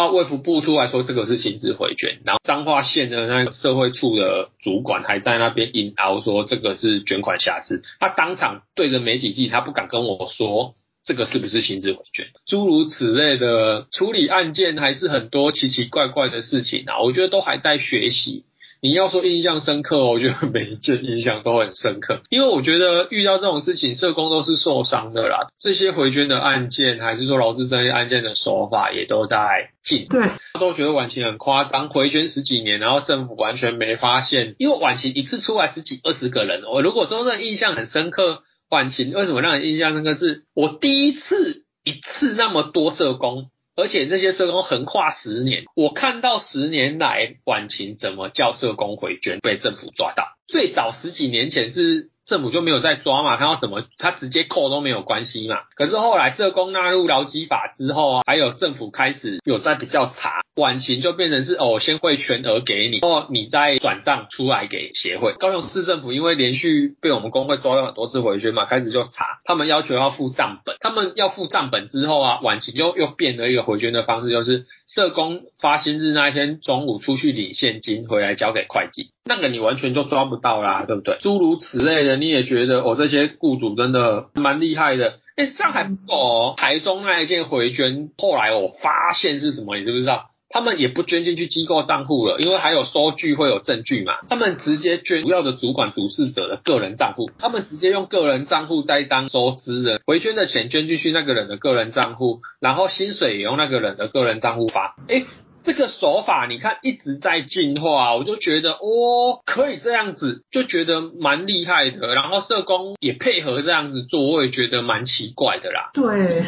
啊，卫福部出来说这个是薪资回卷，然后彰化县的那个社会处的主管还在那边引导说这个是捐款瑕疵，他当场对着媒体记，他不敢跟我说这个是不是薪资回卷，诸如此类的处理案件还是很多奇奇怪怪的事情啊，我觉得都还在学习。你要说印象深刻，我觉得每一件印象都很深刻，因为我觉得遇到这种事情，社工都是受伤的啦。这些回捐的案件，还是说劳资争议案件的手法，也都在进。对，都觉得晚晴很夸张，回捐十几年，然后政府完全没发现。因为晚晴一次出来十几二十个人，我如果说这印象很深刻，晚晴为什么让人印象深刻？是我第一次一次那么多社工。而且这些社工横跨十年，我看到十年来晚晴怎么叫社工回捐被政府抓到，最早十几年前是。政府就没有再抓嘛，他要怎么，他直接扣都没有关系嘛。可是后来社工纳入劳基法之后啊，还有政府开始有在比较查，晚晴就变成是哦，先汇全额给你，然后你再转账出来给协会。高雄市政府因为连续被我们工会抓到很多次回捐嘛，开始就查，他们要求要付账本，他们要付账本之后啊，晚晴又又变了一个回捐的方式，就是社工发薪日那一天中午出去领现金回来交给会计，那个你完全就抓不到啦，对不对？诸如此类的，你也觉得哦，这些雇主真的蛮厉害的。哎，这样还不够哦，台中那一件回捐，后来我发现是什么，你知不知道？他们也不捐进去机构账户了，因为还有收据会有证据嘛。他们直接捐主要的主管主事者的个人账户，他们直接用个人账户在当收支人，回捐的钱捐进去那个人的个人账户，然后薪水也用那个人的个人账户发。诶这个手法你看一直在进化，我就觉得哦，可以这样子，就觉得蛮厉害的。然后社工也配合这样子做，我也觉得蛮奇怪的啦。对，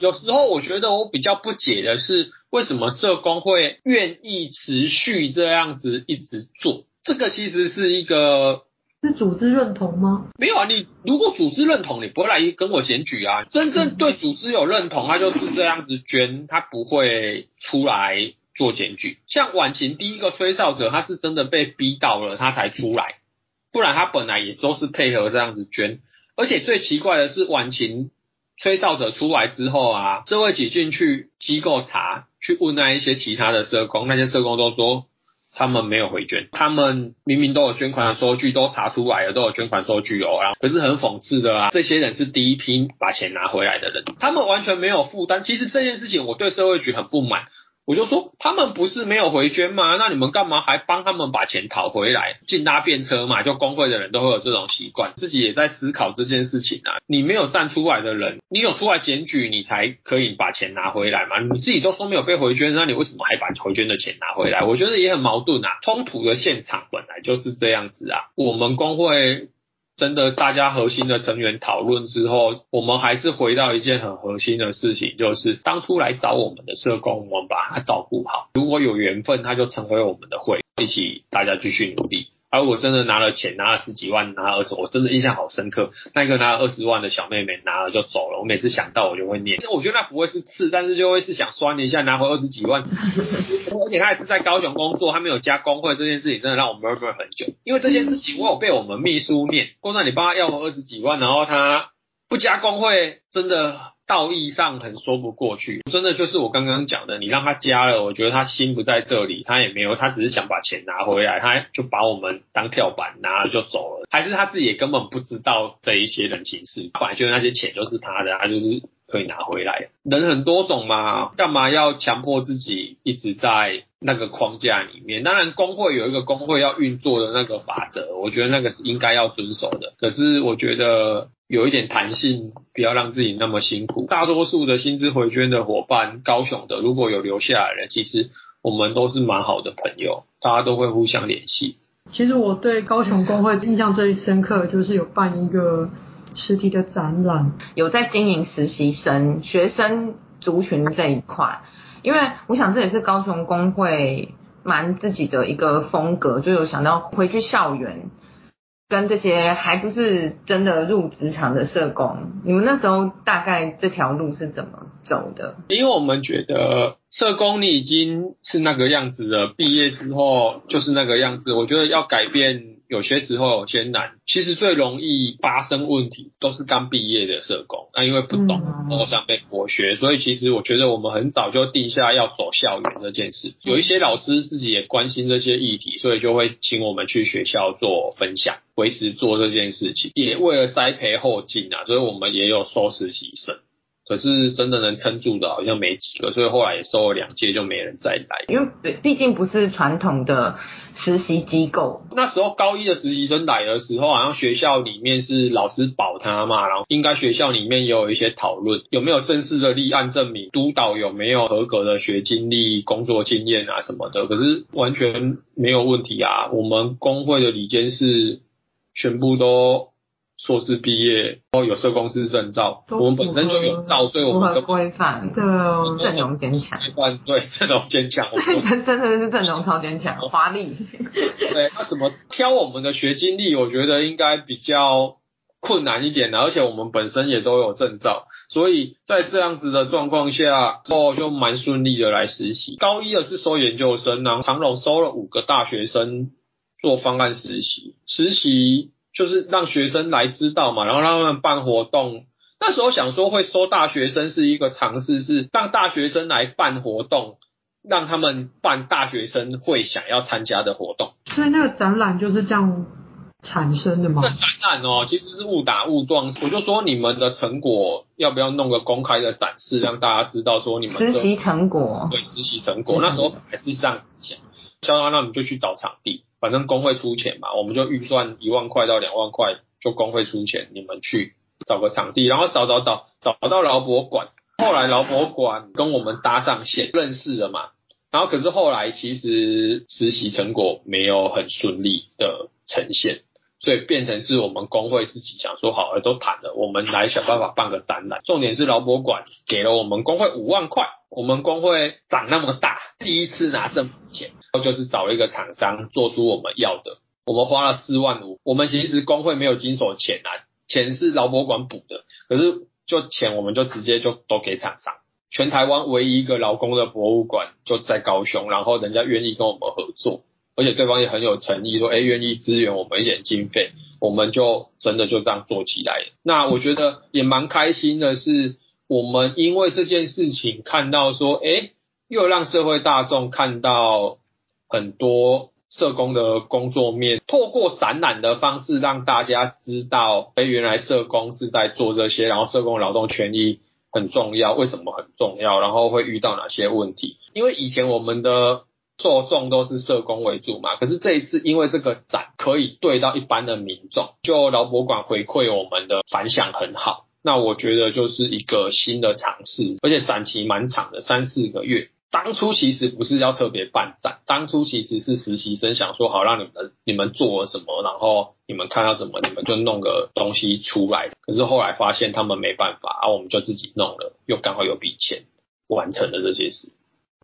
有时候我觉得我比较不解的是，为什么社工会愿意持续这样子一直做？这个其实是一个是组织认同吗？没有啊，你如果组织认同，你不会来跟我检举啊。真正对组织有认同，他就是这样子捐，他不会出来。做检举，像婉晴第一个吹哨者，他是真的被逼到了，他才出来，不然他本来也都是配合这样子捐。而且最奇怪的是，婉晴吹哨者出来之后啊，社会局进去机构查，去问那一些其他的社工，那些社工都说他们没有回捐，他们明明都有捐款的收据，都查出来了，都有捐款收据哦。然后可是很讽刺的啊，这些人是第一批把钱拿回来的人，他们完全没有负担。其实这件事情我对社会局很不满。我就说他们不是没有回捐吗？那你们干嘛还帮他们把钱讨回来？进搭便车嘛，就工会的人都会有这种习惯，自己也在思考这件事情啊。你没有站出来的人，你有出来检举，你才可以把钱拿回来嘛。你自己都说没有被回捐，那你为什么还把回捐的钱拿回来？我觉得也很矛盾啊。冲突的现场本来就是这样子啊。我们工会。真的，大家核心的成员讨论之后，我们还是回到一件很核心的事情，就是当初来找我们的社工，我们把他照顾好。如果有缘分，他就成为我们的会，一起大家继续努力。而我真的拿了钱，拿了十几万，拿了二十，我真的印象好深刻。那个拿了二十万的小妹妹拿了就走了，我每次想到我就会念。我觉得那不会是刺，但是就会是想酸一下，拿回二十几万。而且他也是在高雄工作，他没有加工会，这件事情真的让我 murmur 很久。因为这件事情我有被我们秘书念，过那你帮他要回二十几万，然后他不加工会，真的。道义上很说不过去，真的就是我刚刚讲的，你让他加了，我觉得他心不在这里，他也没有，他只是想把钱拿回来，他就把我们当跳板拿了就走了，还是他自己也根本不知道这一些人情世，本来觉得那些钱就是他的，他就是可以拿回来。人很多种嘛，干嘛要强迫自己一直在那个框架里面？当然，工会有一个工会要运作的那个法则，我觉得那个是应该要遵守的。可是我觉得。有一点弹性，不要让自己那么辛苦。大多数的薪资回捐的伙伴，高雄的如果有留下来的，其实我们都是蛮好的朋友，大家都会互相联系。其实我对高雄工会印象最深刻，就是有办一个实体的展览，有在经营实习生、学生族群这一块，因为我想这也是高雄工会蛮自己的一个风格，就有想到回去校园。跟这些还不是真的入职场的社工，你们那时候大概这条路是怎么走的？因为我们觉得社工你已经是那个样子了，毕业之后就是那个样子，我觉得要改变。有些时候有些难，其实最容易发生问题都是刚毕业的社工，那因为不懂，我想被剥削，所以其实我觉得我们很早就定下要走校园这件事。有一些老师自己也关心这些议题，所以就会请我们去学校做分享，维持做这件事情，也为了栽培后进啊，所以我们也有收实习生。可是真的能撑住的，好像没几个，所以后来也收了两届，就没人再来。因为毕竟不是传统的实习机构。那时候高一的实习生来的时候，好像学校里面是老师保他嘛，然后应该学校里面也有一些讨论，有没有正式的立案证明，督导有没有合格的学经历、工作经验啊什么的。可是完全没有问题啊，我们工会的理监事全部都。硕士毕业，然后有社工师证照，我们本身就有照，所以我们的规范，对，阵容坚强，对，阵容坚强，真真的是阵容超坚强，华丽。对，那怎么挑我们的学经历？我觉得应该比较困难一点的，而且我们本身也都有证照，所以在这样子的状况下，哦，就蛮顺利的来实习。高一的是收研究生，然后长荣收了五个大学生做方案实习，实习。就是让学生来知道嘛，然后让他们办活动。那时候想说会收大学生是一个尝试，是让大学生来办活动，让他们办大学生会想要参加的活动。所以那个展览就是这样产生的吗？那展览哦，其实是误打误撞。我就说你们的成果要不要弄个公开的展示，让大家知道说你们实习成果。对，实习成果。那时候还是这样子想，想到那我们就去找场地，反正工会出钱嘛，我们就预算一万块到两万块，就工会出钱，你们去找个场地，然后找找找找到劳博馆。后来劳博馆跟我们搭上线，认识了嘛。然后可是后来其实实习成果没有很顺利的呈现，所以变成是我们工会自己想说好了，都谈了，我们来想办法办个展览。重点是劳博馆给了我们工会五万块，我们工会长那么大，第一次拿这么钱，就是找一个厂商做出我们要的，我们花了四万五。我们其实工会没有经手钱啊，钱是劳博馆补的，可是就钱我们就直接就都给厂商。全台湾唯一一个劳工的博物馆就在高雄，然后人家愿意跟我们合作，而且对方也很有诚意，说哎愿意支援我们一点经费，我们就真的就这样做起来。那我觉得也蛮开心的是，我们因为这件事情看到说，哎，又让社会大众看到很多社工的工作面，透过展览的方式让大家知道，哎，原来社工是在做这些，然后社工劳动权益。很重要，为什么很重要？然后会遇到哪些问题？因为以前我们的受众都是社工为主嘛，可是这一次因为这个展可以对到一般的民众，就劳博馆回馈我们的反响很好，那我觉得就是一个新的尝试，而且展期蛮长的，三四个月。当初其实不是要特别办展，当初其实是实习生想说好让你们你们做了什么，然后你们看到什么，你们就弄个东西出来。可是后来发现他们没办法，啊，我们就自己弄了，又刚好有笔钱，完成了这些事。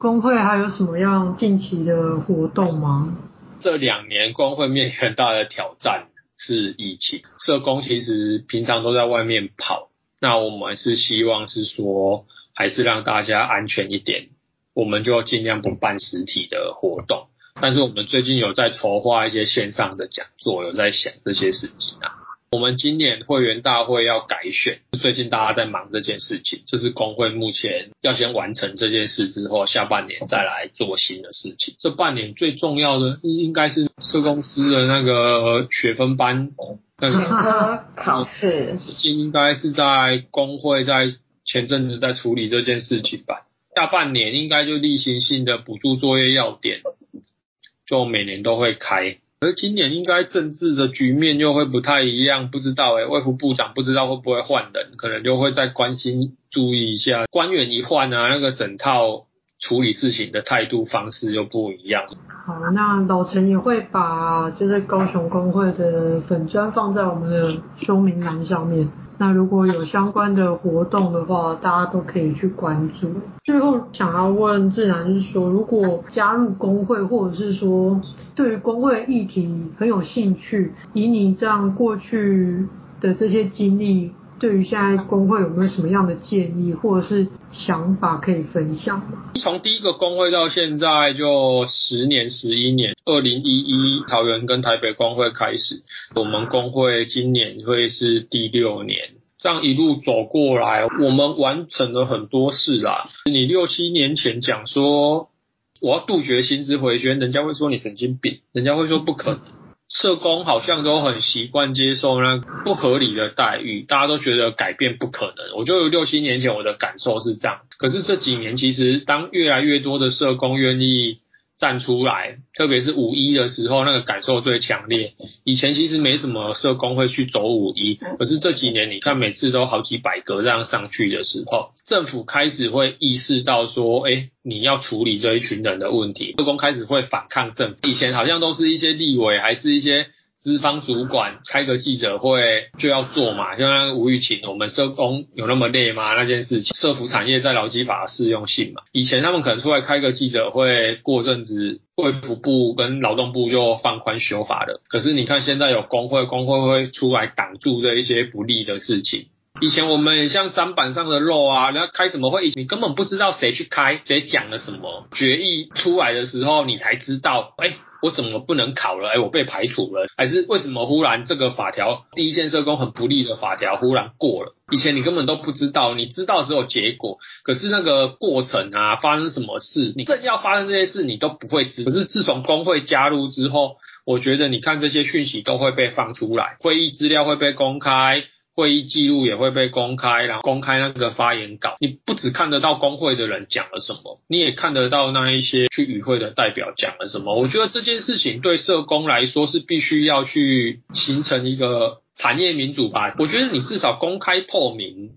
工会还有什么样近期的活动吗？这两年工会面临很大的挑战是疫情，社工其实平常都在外面跑，那我们是希望是说还是让大家安全一点。我们就尽量不办实体的活动，但是我们最近有在筹划一些线上的讲座，有在想这些事情啊。我们今年会员大会要改选，最近大家在忙这件事情，这是工会目前要先完成这件事之后，下半年再来做新的事情。这半年最重要的应该是社公司的那个学分班那个 考试，最近应该是在工会在前阵子在处理这件事情吧。下半年应该就例行性的补助作业要点，就每年都会开。而今年应该政治的局面又会不太一样，不知道诶，卫福部长不知道会不会换人，可能就会再关心注意一下。官员一换啊，那个整套处理事情的态度方式就不一样。好，那老陈也会把就是高雄工会的粉砖放在我们的说明栏上面。那如果有相关的活动的话，大家都可以去关注。最后想要问自然是说，如果加入工会，或者是说对于工会议题很有兴趣，以你这样过去的这些经历，对于现在工会有没有什么样的建议或者是想法可以分享吗？从第一个工会到现在就十年、十一年，二零一一桃园跟台北工会开始，我们工会今年会是第六年，这样一路走过来，我们完成了很多事啦。你六七年前讲说我要杜绝薪资回旋，人家会说你神经病，人家会说不可能。社工好像都很习惯接受那不合理的待遇，大家都觉得改变不可能。我就六七年前我的感受是这样，可是这几年其实当越来越多的社工愿意站出来，特别是五一的时候，那个感受最强烈。以前其实没什么社工会去走五一，可是这几年你看每次都好几百个这样上去的时候，政府开始会意识到说，哎，你要处理这一群人的问题，社工开始会反抗政府。以前好像都是一些立委，还是一些。资方主管开个记者会就要做嘛，像吴玉琴，我们社工有那么累吗？那件事情，社服产业在劳基法适用性嘛，以前他们可能出来开个记者会，过阵子卫福部跟劳动部就放宽修法了。可是你看现在有工会，工会会出来挡住这一些不利的事情。以前我们像砧板上的肉啊，人家开什么会议，你根本不知道谁去开，谁讲了什么决议出来的时候，你才知道，哎。我怎么不能考了？哎，我被排除了，还是为什么忽然这个法条第一线社工很不利的法条忽然过了？以前你根本都不知道，你知道只有结果，可是那个过程啊，发生什么事，你正要发生这些事，你都不会知。可是自从工会加入之后，我觉得你看这些讯息都会被放出来，会议资料会被公开。会议记录也会被公开，然后公开那个发言稿。你不只看得到工会的人讲了什么，你也看得到那一些去与会的代表讲了什么。我觉得这件事情对社工来说是必须要去形成一个产业民主吧。我觉得你至少公开透明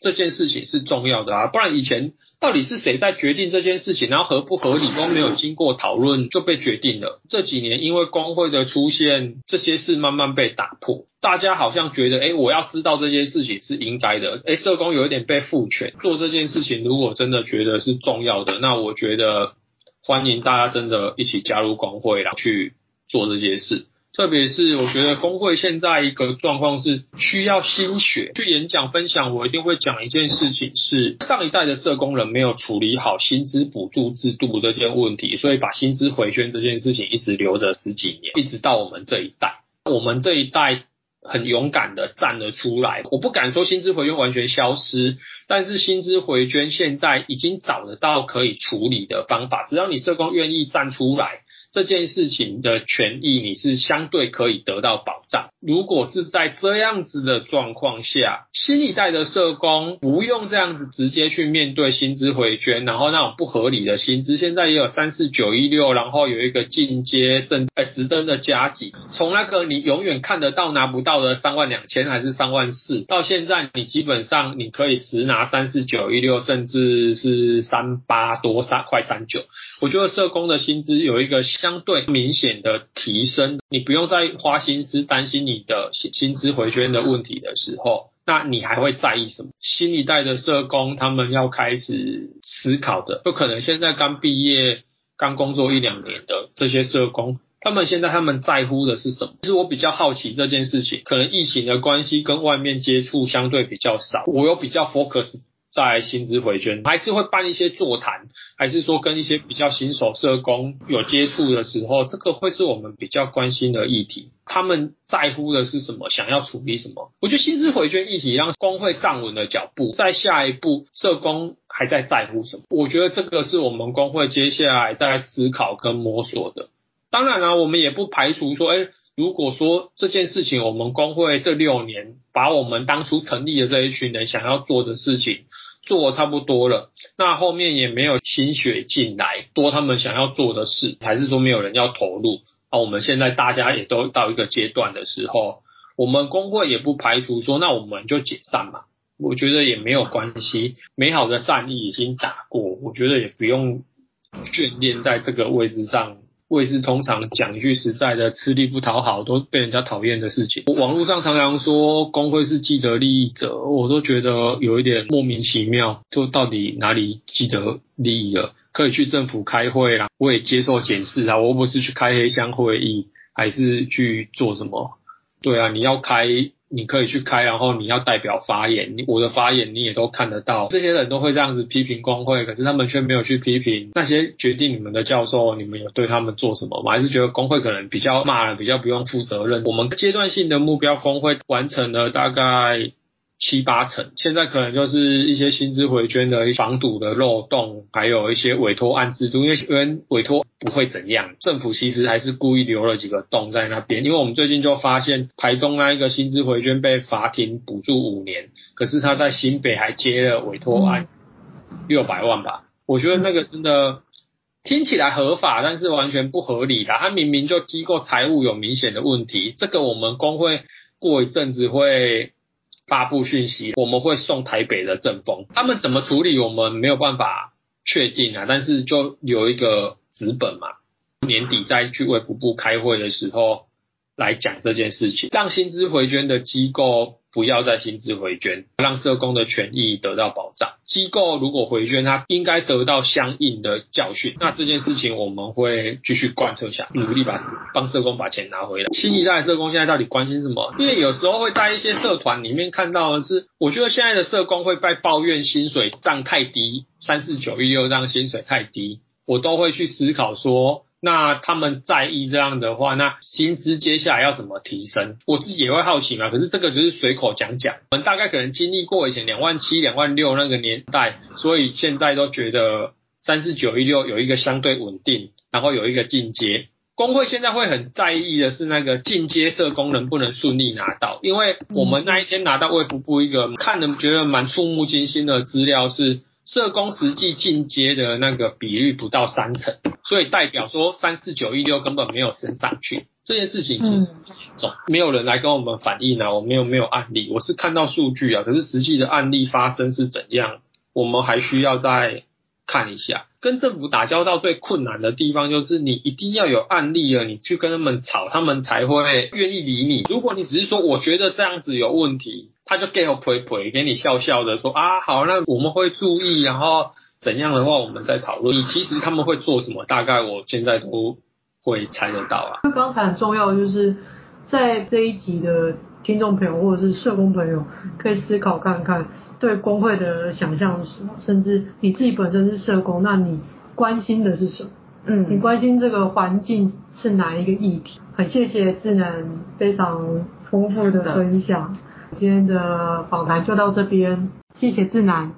这件事情是重要的啊，不然以前。到底是谁在决定这件事情？然后合不合理都没有经过讨论就被决定了。这几年因为工会的出现，这些事慢慢被打破。大家好像觉得，哎，我要知道这件事情是应该的。哎，社工有一点被赋权做这件事情。如果真的觉得是重要的，那我觉得欢迎大家真的一起加入工会，然后去做这些事。特别是我觉得工会现在一个状况是需要心血去演讲分享，我一定会讲一件事情，是上一代的社工人没有处理好薪资补助制度这件问题，所以把薪资回捐这件事情一直留着十几年，一直到我们这一代，我们这一代很勇敢的站了出来。我不敢说薪资回捐完全消失，但是薪资回捐现在已经找得到可以处理的方法，只要你社工愿意站出来。这件事情的权益，你是相对可以得到保障。如果是在这样子的状况下，新一代的社工不用这样子直接去面对薪资回捐，然后那种不合理的薪资，现在也有三四九一六，然后有一个进阶正在直登的加给，从那个你永远看得到拿不到的三万两千还是三万四，到现在你基本上你可以实拿三四九一六，甚至是三八多三快三九。我觉得社工的薪资有一个。相对明显的提升，你不用再花心思担心你的薪薪资回捐的问题的时候，那你还会在意什么？新一代的社工他们要开始思考的，就可能现在刚毕业、刚工作一两年的这些社工，他们现在他们在乎的是什么？其实我比较好奇这件事情，可能疫情的关系跟外面接触相对比较少，我有比较 focus。在薪资回捐，还是会办一些座谈，还是说跟一些比较新手社工有接触的时候，这个会是我们比较关心的议题。他们在乎的是什么？想要处理什么？我觉得薪资回捐议题让工会站稳了脚步，在下一步社工还在在乎什么？我觉得这个是我们工会接下来在思考跟摸索的。当然了，我们也不排除说，哎，如果说这件事情，我们工会这六年把我们当初成立的这一群人想要做的事情。做差不多了，那后面也没有新血进来，多他们想要做的事，还是说没有人要投入？啊，我们现在大家也都到一个阶段的时候，我们工会也不排除说，那我们就解散嘛。我觉得也没有关系，美好的战役已经打过，我觉得也不用眷恋在这个位置上。我也是通常讲一句实在的，吃力不讨好都被人家讨厌的事情。网络上常常说工会是既得利益者，我都觉得有一点莫名其妙。就到底哪里既得利益了？可以去政府开会啦，我也接受检视啊。我又不是去开黑箱会议，还是去做什么？对啊，你要开。你可以去开，然后你要代表发言，我的发言你也都看得到。这些人都会这样子批评工会，可是他们却没有去批评那些决定你们的教授，你们有对他们做什么吗？我还是觉得工会可能比较骂人，比较不用负责任。我们阶段性的目标工会完成了大概。七八成，现在可能就是一些薪资回捐的防堵的漏洞，还有一些委托案制度，因为因为委托不会怎样，政府其实还是故意留了几个洞在那边。因为我们最近就发现，台中那一个薪资回捐被罚停补助五年，可是他在新北还接了委托案六百万吧，我觉得那个真的听起来合法，但是完全不合理啦。他明明就机构财务有明显的问题，这个我们工会过一阵子会。发布讯息，我们会送台北的政风，他们怎么处理我们没有办法确定啊，但是就有一个纸本嘛，年底再去卫福部开会的时候来讲这件事情，让薪资回捐的机构。不要再薪资回捐，让社工的权益得到保障。机构如果回捐，他应该得到相应的教训。那这件事情我们会继续贯彻下，努力把帮社工把钱拿回来。新一代社工现在到底关心什么？因为有时候会在一些社团里面看到的是，我觉得现在的社工会被抱怨薪水涨太低，三四九一六这样薪水太低，我都会去思考说，那他们在意这样的话，那薪资接下来要怎么提升？我自己也会好奇嘛。可是这个就是随口讲讲，我们大概可能经历过以前两万七、两万六那个年代，所以现在都觉得三四九一六有一个相对稳定，然后有一个进阶。工会现在会很在意的是那个进阶社工能不能顺利拿到，因为我们那一天拿到卫福部一个看了觉得蛮触目惊心的资料是。社工实际进阶的那个比率不到三成，所以代表说三四九一六根本没有升上去。这件事情其实不严重，没有人来跟我们反映啊，我没有没有案例，我是看到数据啊，可是实际的案例发生是怎样，我们还需要再看一下。跟政府打交道最困难的地方就是你一定要有案例了，你去跟他们吵，他们才会愿意理你。如果你只是说我觉得这样子有问题。他就给我陪陪，给你笑笑的说啊，好，那我们会注意，然后怎样的话，我们再讨论。你其实他们会做什么，大概我现在都会猜得到啊。那刚才很重要就是在这一集的听众朋友或者是社工朋友，可以思考看看对工会的想象是什么，甚至你自己本身是社工，那你关心的是什么？嗯，你关心这个环境是哪一个议题？很谢谢智男非常丰富的分享。今天的访谈就到这边，谢谢智男，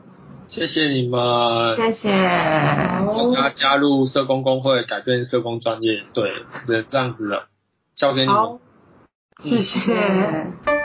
谢谢你们，谢谢，大家加入社工工会，改变社工专业，对，这这样子的，交给你们，好，谢谢。